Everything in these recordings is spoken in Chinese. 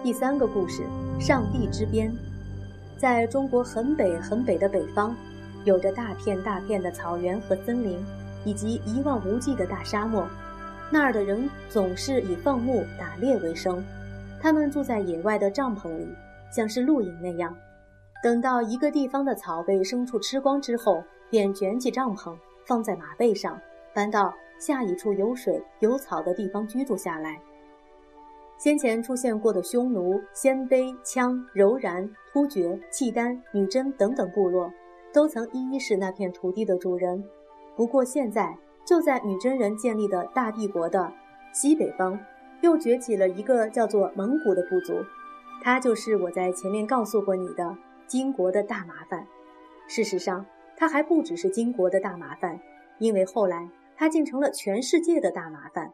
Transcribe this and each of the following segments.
第三个故事：上帝之鞭。在中国很北很北的北方，有着大片大片的草原和森林，以及一望无际的大沙漠。那儿的人总是以放牧、打猎为生。他们住在野外的帐篷里，像是露营那样。等到一个地方的草被牲畜吃光之后，便卷起帐篷，放在马背上，搬到下一处有水有草的地方居住下来。先前出现过的匈奴、鲜卑、羌、柔然、突厥、契丹、女真等等部落，都曾一一是那片土地的主人。不过现在，就在女真人建立的大帝国的西北方，又崛起了一个叫做蒙古的部族，它就是我在前面告诉过你的金国的大麻烦。事实上，它还不只是金国的大麻烦，因为后来它竟成了全世界的大麻烦。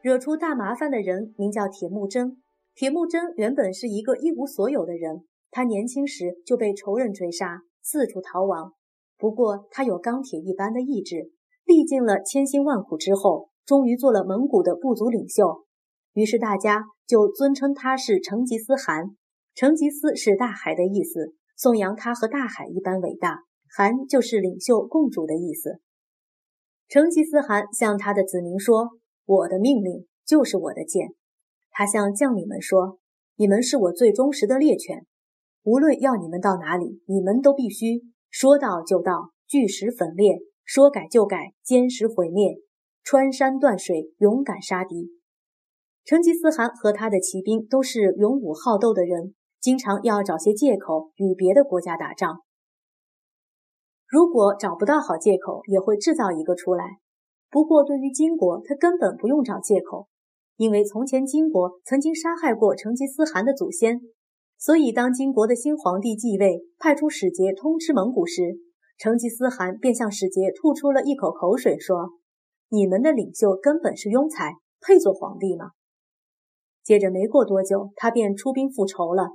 惹出大麻烦的人名叫铁木真。铁木真原本是一个一无所有的人，他年轻时就被仇人追杀，四处逃亡。不过他有钢铁一般的意志，历尽了千辛万苦之后，终于做了蒙古的部族领袖。于是大家就尊称他是成吉思汗。成吉思是大海的意思，颂扬他和大海一般伟大。汗就是领袖、共主的意思。成吉思汗向他的子民说。我的命令就是我的剑，他向将领们说：“你们是我最忠实的猎犬，无论要你们到哪里，你们都必须说到就到，巨石粉裂，说改就改，坚实毁灭，穿山断水，勇敢杀敌。”成吉思汗和他的骑兵都是勇武好斗的人，经常要找些借口与别的国家打仗。如果找不到好借口，也会制造一个出来。不过，对于金国，他根本不用找借口，因为从前金国曾经杀害过成吉思汗的祖先，所以当金国的新皇帝继位，派出使节通知蒙古时，成吉思汗便向使节吐出了一口口水，说：“你们的领袖根本是庸才，配做皇帝吗？”接着没过多久，他便出兵复仇了。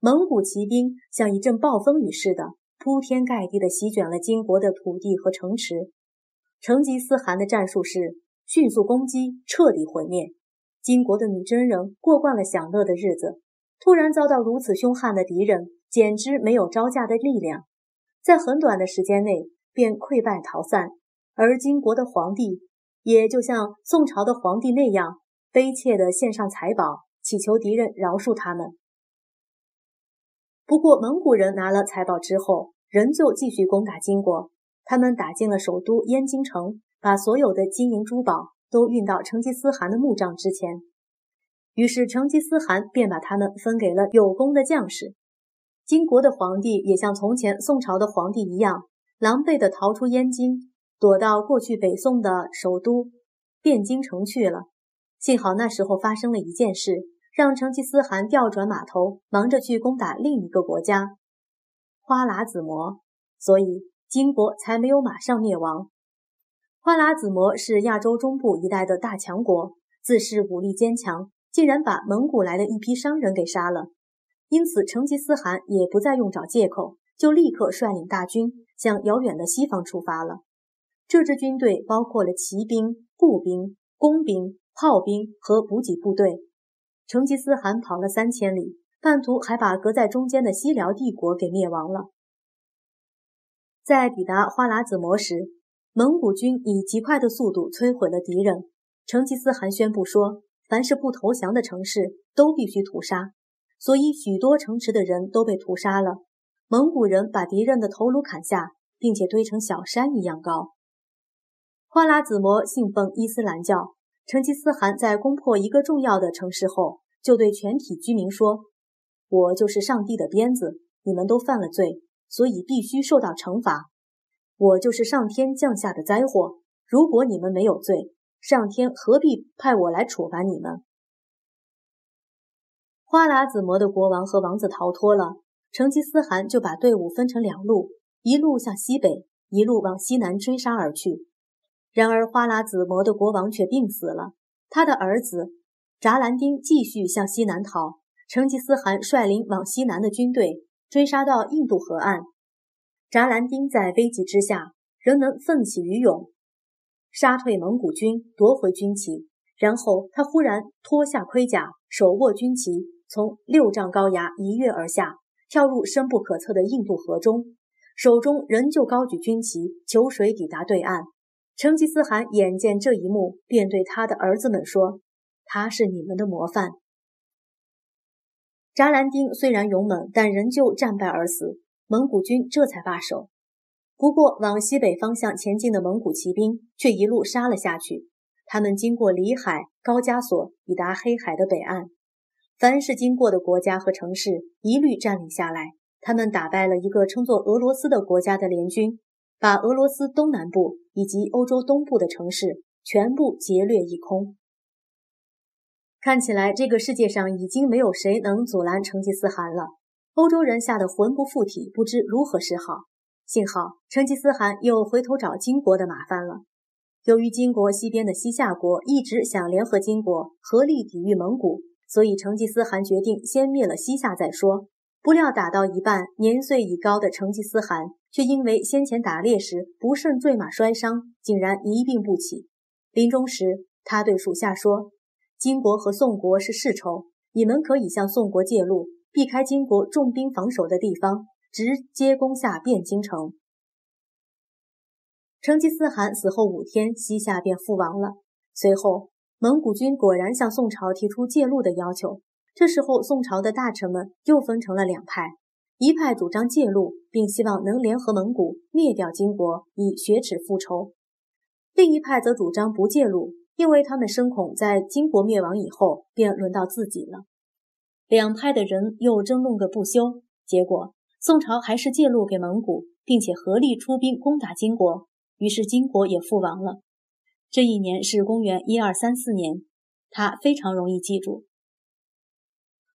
蒙古骑兵像一阵暴风雨似的，铺天盖地地席卷了金国的土地和城池。成吉思汗的战术是迅速攻击，彻底毁灭。金国的女真人过惯了享乐的日子，突然遭到如此凶悍的敌人，简直没有招架的力量，在很短的时间内便溃败逃散。而金国的皇帝也就像宋朝的皇帝那样，悲切地献上财宝，祈求敌人饶恕他们。不过，蒙古人拿了财宝之后，仍旧继续攻打金国。他们打进了首都燕京城，把所有的金银珠宝都运到成吉思汗的墓葬之前。于是成吉思汗便把他们分给了有功的将士。金国的皇帝也像从前宋朝的皇帝一样，狼狈地逃出燕京，躲到过去北宋的首都汴京城去了。幸好那时候发生了一件事，让成吉思汗调转马头，忙着去攻打另一个国家——花剌子模，所以。金国才没有马上灭亡。花剌子模是亚洲中部一带的大强国，自恃武力坚强，竟然把蒙古来的一批商人给杀了。因此，成吉思汗也不再用找借口，就立刻率领大军向遥远的西方出发了。这支军队包括了骑兵、步兵、工兵、炮兵和补给部队。成吉思汗跑了三千里，半途还把隔在中间的西辽帝国给灭亡了。在抵达花剌子模时，蒙古军以极快的速度摧毁了敌人。成吉思汗宣布说：“凡是不投降的城市都必须屠杀。”所以，许多城池的人都被屠杀了。蒙古人把敌人的头颅砍下，并且堆成小山一样高。花剌子模信奉伊斯兰教。成吉思汗在攻破一个重要的城市后，就对全体居民说：“我就是上帝的鞭子，你们都犯了罪。”所以必须受到惩罚，我就是上天降下的灾祸。如果你们没有罪，上天何必派我来处罚你们？花剌子模的国王和王子逃脱了，成吉思汗就把队伍分成两路，一路向西北，一路往西南追杀而去。然而花剌子模的国王却病死了，他的儿子札兰丁继续向西南逃，成吉思汗率领往西南的军队。追杀到印度河岸，札兰丁在危急之下仍能奋起于勇，杀退蒙古军，夺回军旗。然后他忽然脱下盔甲，手握军旗，从六丈高崖一跃而下，跳入深不可测的印度河中，手中仍旧高举军旗，求水抵达对岸。成吉思汗眼见这一幕，便对他的儿子们说：“他是你们的模范。”扎兰丁虽然勇猛，但仍旧战败而死。蒙古军这才罢手。不过，往西北方向前进的蒙古骑兵却一路杀了下去。他们经过里海、高加索，抵达黑海的北岸。凡是经过的国家和城市，一律占领下来。他们打败了一个称作俄罗斯的国家的联军，把俄罗斯东南部以及欧洲东部的城市全部劫掠一空。看起来，这个世界上已经没有谁能阻拦成吉思汗了。欧洲人吓得魂不附体，不知如何是好。幸好成吉思汗又回头找金国的麻烦了。由于金国西边的西夏国一直想联合金国，合力抵御蒙古，所以成吉思汗决定先灭了西夏再说。不料打到一半，年岁已高的成吉思汗却因为先前打猎时不慎坠马摔伤，竟然一病不起。临终时，他对属下说：“金国和宋国是世仇，你们可以向宋国借路，避开金国重兵防守的地方。”直接攻下汴京城。成吉思汗死后五天，西夏便覆亡了。随后，蒙古军果然向宋朝提出借路的要求。这时候，宋朝的大臣们又分成了两派：一派主张借路，并希望能联合蒙古灭掉金国，以雪耻复仇；另一派则主张不借路，因为他们深恐在金国灭亡以后，便轮到自己了。两派的人又争论个不休，结果。宋朝还是借路给蒙古，并且合力出兵攻打金国，于是金国也覆亡了。这一年是公元一二三四年，他非常容易记住。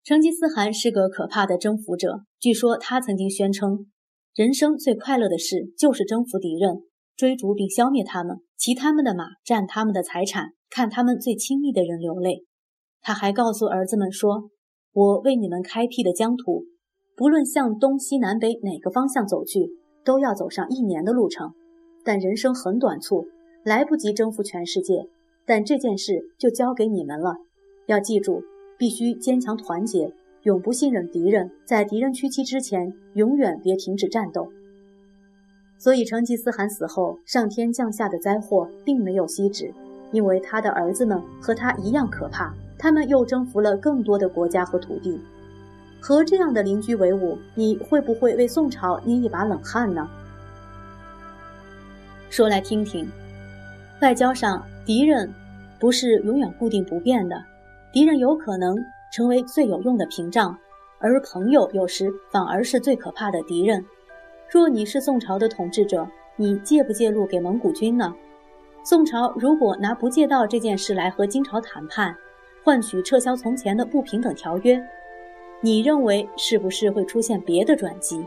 成吉思汗是个可怕的征服者，据说他曾经宣称，人生最快乐的事就是征服敌人，追逐并消灭他们，骑他们的马，占他们的财产，看他们最亲密的人流泪。他还告诉儿子们说：“我为你们开辟的疆土。”不论向东西南北哪个方向走去，都要走上一年的路程。但人生很短促，来不及征服全世界。但这件事就交给你们了。要记住，必须坚强团结，永不信任敌人。在敌人屈膝之前，永远别停止战斗。所以，成吉思汗死后，上天降下的灾祸并没有息止，因为他的儿子们和他一样可怕。他们又征服了更多的国家和土地。和这样的邻居为伍，你会不会为宋朝捏一把冷汗呢？说来听听，外交上敌人不是永远固定不变的，敌人有可能成为最有用的屏障，而朋友有时反而是最可怕的敌人。若你是宋朝的统治者，你借不借路给蒙古军呢？宋朝如果拿不借道这件事来和金朝谈判，换取撤销从前的不平等条约？你认为是不是会出现别的转机？